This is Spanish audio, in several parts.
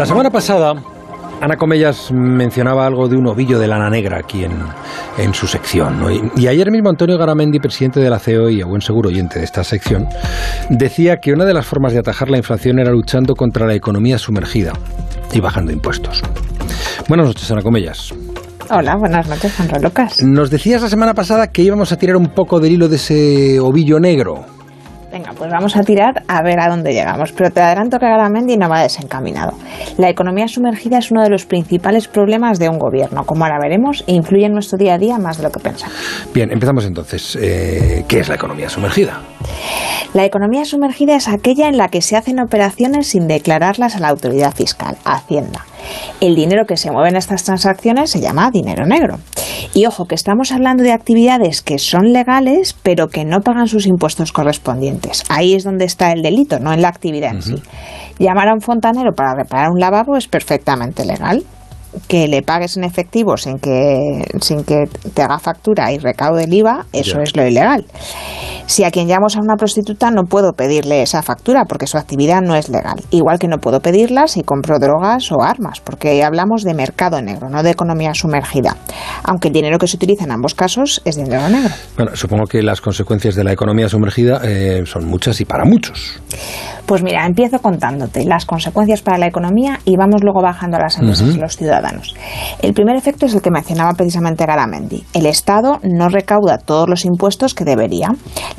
La semana pasada, Ana Comellas mencionaba algo de un ovillo de lana negra aquí en, su sección. Y, ayer mismo Antonio Garamendi, presidente de la CEO y a buen seguro oyente de esta sección, decía que una de las formas de atajar la inflación era luchando contra la economía sumergida y bajando impuestos. Buenas noches, Ana Comellas. Hola, buenas noches, Juan Lucas. Nos decías la semana pasada que íbamos a tirar un poco del hilo de ese ovillo negro. Venga, pues vamos a tirar a ver a dónde llegamos. Pero te adelanto que Garamendi no va desencaminado. La economía sumergida es uno de los principales problemas de un gobierno. Como ahora veremos, e influye en nuestro día a día más de lo que pensamos. Bien, empezamos entonces. Eh, ¿Qué es la economía sumergida? La economía sumergida es aquella en la que se hacen operaciones sin declararlas a la autoridad fiscal, Hacienda. El dinero que se mueve en estas transacciones se llama dinero negro. Y ojo, que estamos hablando de actividades que son legales, pero que no pagan sus impuestos correspondientes. Ahí es donde está el delito, no en la actividad en sí. Llamar a un fontanero para reparar un lavabo es perfectamente legal que le pagues en efectivo sin que, sin que te haga factura y recaude el IVA, eso es lo ilegal. Si a quien llamo a una prostituta no puedo pedirle esa factura porque su actividad no es legal. Igual que no puedo pedirla si compro drogas o armas, porque hablamos de mercado negro, no de economía sumergida. Aunque el dinero que se utiliza en ambos casos es dinero negro. Bueno, supongo que las consecuencias de la economía sumergida eh, son muchas y para muchos. Pues mira, empiezo contándote las consecuencias para la economía y vamos luego bajando a las empresas y los ciudadanos. El primer efecto es el que mencionaba precisamente Garamendi. El Estado no recauda todos los impuestos que debería.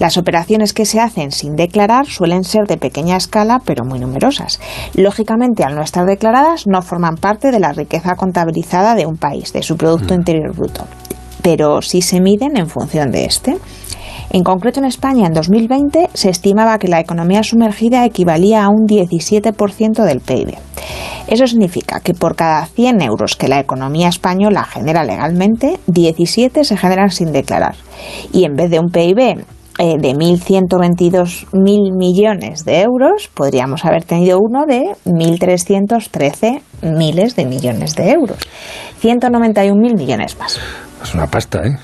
Las operaciones que se hacen sin declarar suelen ser de pequeña escala, pero muy numerosas. Lógicamente, al no estar declaradas, no forman parte de la riqueza contabilizada de un país, de su Producto Interior Bruto pero sí se miden en función de este. En concreto, en España, en 2020, se estimaba que la economía sumergida equivalía a un 17% del PIB. Eso significa que por cada 100 euros que la economía española genera legalmente, 17 se generan sin declarar. Y en vez de un PIB eh, de 1.122.000 millones de euros, podríamos haber tenido uno de 1.313 miles de millones de euros. 191.000 millones más. Es una pasta, ¿eh?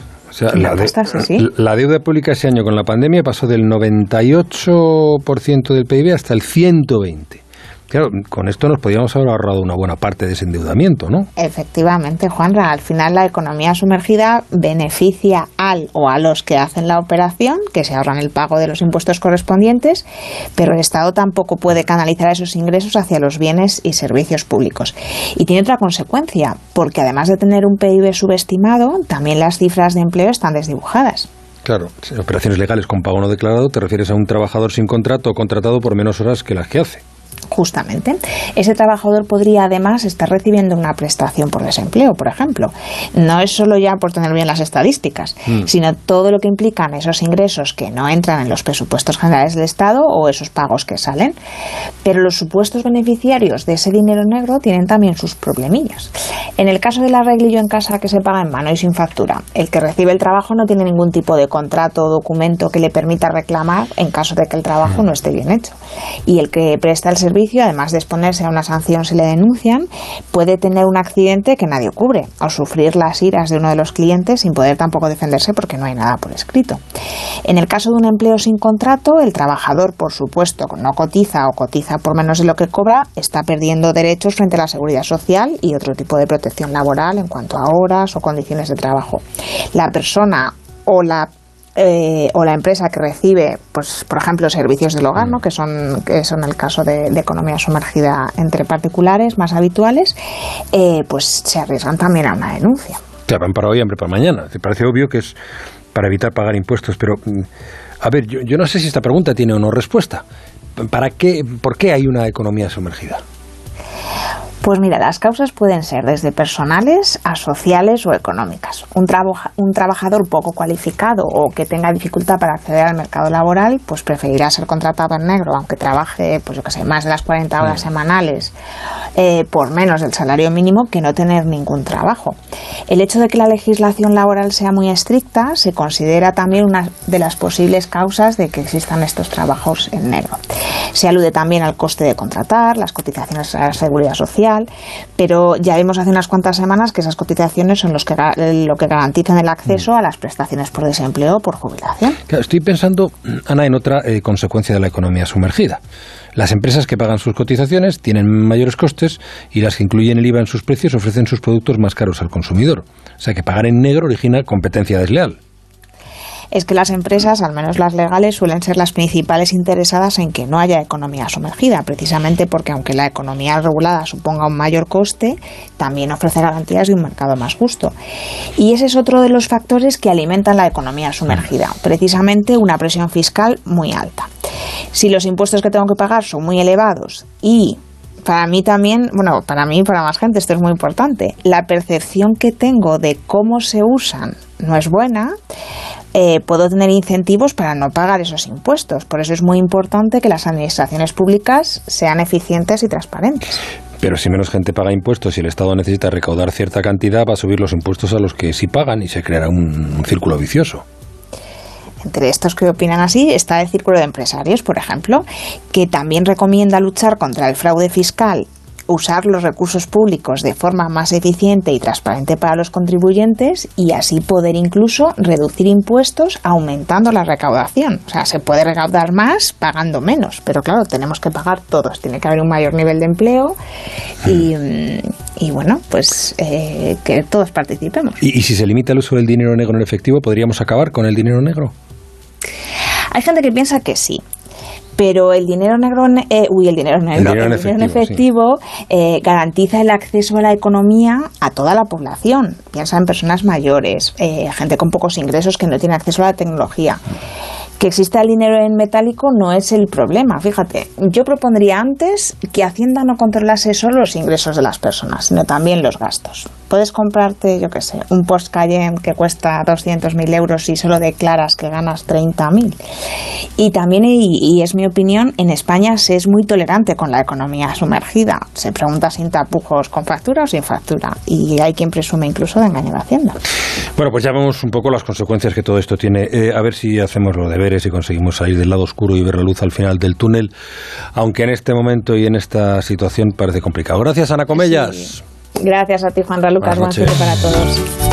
la, deuda pública ese año con la pandemia pasó del 98% del PIB hasta el 120%. Claro, con esto nos podríamos haber ahorrado una buena parte de ese endeudamiento, ¿no? Efectivamente, Juanra. Al final la economía sumergida beneficia al o a los que hacen la operación, que se ahorran el pago de los impuestos correspondientes, pero el Estado tampoco puede canalizar esos ingresos hacia los bienes y servicios públicos. Y tiene otra consecuencia, porque además de tener un PIB subestimado, también las cifras de empleo están desdibujadas. Claro, operaciones legales con pago no declarado te refieres a un trabajador sin contrato o contratado por menos horas que las que hace. Justamente. Ese trabajador podría además estar recibiendo una prestación por desempleo, por ejemplo. No es solo ya por tener bien las estadísticas, mm. sino todo lo que implican esos ingresos que no entran en los presupuestos generales del Estado o esos pagos que salen. Pero los supuestos beneficiarios de ese dinero negro tienen también sus problemillas. En el caso del arreglillo en casa que se paga en mano y sin factura, el que recibe el trabajo no tiene ningún tipo de contrato o documento que le permita reclamar en caso de que el trabajo mm. no esté bien hecho. Y el que presta el servicio, además de exponerse a una sanción si le denuncian, puede tener un accidente que nadie cubre o sufrir las iras de uno de los clientes sin poder tampoco defenderse porque no hay nada por escrito. En el caso de un empleo sin contrato, el trabajador, por supuesto, no cotiza o cotiza por menos de lo que cobra, está perdiendo derechos frente a la seguridad social y otro tipo de protección laboral en cuanto a horas o condiciones de trabajo. La persona o la eh, o la empresa que recibe, pues, por ejemplo, servicios del hogar, ¿no? que, son, que son el caso de, economía sumergida entre particulares más habituales, eh, pues se arriesgan también a una denuncia. Claro, van para hoy, hambre para mañana. Te parece obvio que es para evitar pagar impuestos, pero mm, a ver, yo, yo no sé si esta pregunta tiene o no respuesta. ¿Para qué, ¿Por qué hay una economía sumergida? Pues mira, las causas pueden ser desde personales a sociales o económicas. Un, un, trabajador poco cualificado o que tenga dificultad para acceder al mercado laboral, pues preferirá ser contratado en negro, aunque trabaje, pues yo que sé, más de las 40 horas semanales eh, por menos del salario mínimo que no tener ningún trabajo. El hecho de que la legislación laboral sea muy estricta se considera también una de las posibles causas de que existan estos trabajos en negro. Se alude también al coste de contratar, las cotizaciones a la seguridad social, pero ya vimos hace unas cuantas semanas que esas cotizaciones son los que, lo que garantizan el acceso a las prestaciones por desempleo o por jubilación. estoy pensando, Ana, en otra eh, consecuencia de la economía sumergida Las empresas que pagan sus cotizaciones tienen mayores costes y las que incluyen el IVA en sus precios ofrecen sus productos más caros al consumidor. O sea que pagar en negro origina competencia desleal es que las empresas, al menos las legales, suelen ser las principales interesadas en que no haya economía sumergida, precisamente porque aunque la economía regulada suponga un mayor coste, también ofrece garantías de un mercado más justo. Y ese es otro de los factores que alimentan la economía sumergida, precisamente una presión fiscal muy alta. Si los impuestos que tengo que pagar son muy elevados y para mí también, bueno, para mí y para más gente esto es muy importante, la percepción que tengo de cómo se usan no es buena, eh, puedo tener incentivos para no pagar esos impuestos. Por eso es muy importante que las administraciones públicas sean eficientes y transparentes. Pero si menos gente paga impuestos y el Estado necesita recaudar cierta cantidad, va a subir los impuestos a los que sí pagan y se creará un círculo vicioso. Entre estos que opinan así está el Círculo de Empresarios, por ejemplo, que también recomienda luchar contra el fraude fiscal usar los recursos públicos de forma más eficiente y transparente para los contribuyentes y así poder incluso reducir impuestos aumentando la recaudación. O sea, se puede recaudar más pagando menos, pero claro, tenemos que pagar todos. Tiene que haber un mayor nivel de empleo y, mm, bueno, pues eh, que todos participemos. ¿Y si se limita el uso del dinero negro en efectivo, podríamos acabar con el dinero negro? Hay gente que piensa que sí, pero el dinero negro, eh, uy, el dinero negro, el dinero, en efectivo, eh, garantiza el acceso a la economía a toda la población. Piensa en personas mayores, eh, gente con pocos ingresos que no tiene acceso a la tecnología que exista el dinero en metálico no es el problema. Fíjate, yo propondría antes que Hacienda no controlase solo los ingresos de las personas, sino también los gastos. Puedes comprarte, yo qué sé, un Porsche Cayenne que cuesta 200.000 euros y solo declaras que ganas 30.000. Y también, y, es mi opinión, en España se es muy tolerante con la economía sumergida. Se pregunta sin tapujos, con factura o sin factura. Y hay quien presume incluso de engañar a Hacienda. Bueno, pues ya vemos un poco las consecuencias que todo esto tiene. Eh, a ver si hacemos lo de y conseguimos salir del lado oscuro y ver la luz al final del túnel, aunque en este momento y en esta situación parece complicado. Gracias, Ana Comellas. Gracias a ti, Juan Lucas. Buen para todos.